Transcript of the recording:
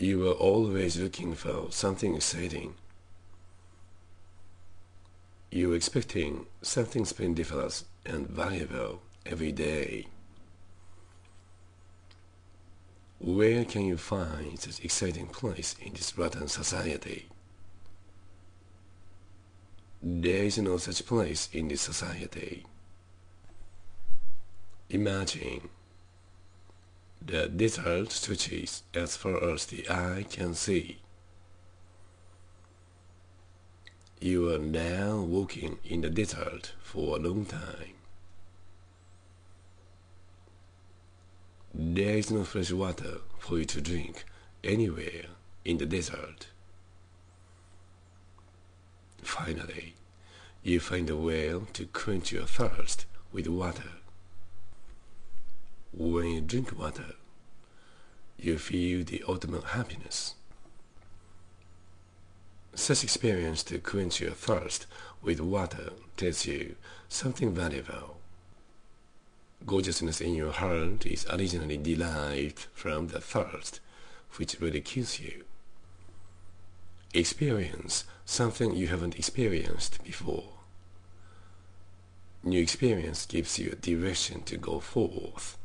You are always looking for something exciting. You're expecting something splendiferous and valuable every day. Where can you find such exciting place in this rotten society? There is no such place in this society. Imagine the desert stretches as far as the eye can see. You are now walking in the desert for a long time. There is no fresh water for you to drink anywhere in the desert. Finally, you find a well to quench your thirst with water. When you drink water, you feel the ultimate happiness. Such experience to quench your thirst with water tells you something valuable. Gorgeousness in your heart is originally derived from the thirst which kills you. Experience something you haven't experienced before. New experience gives you a direction to go forth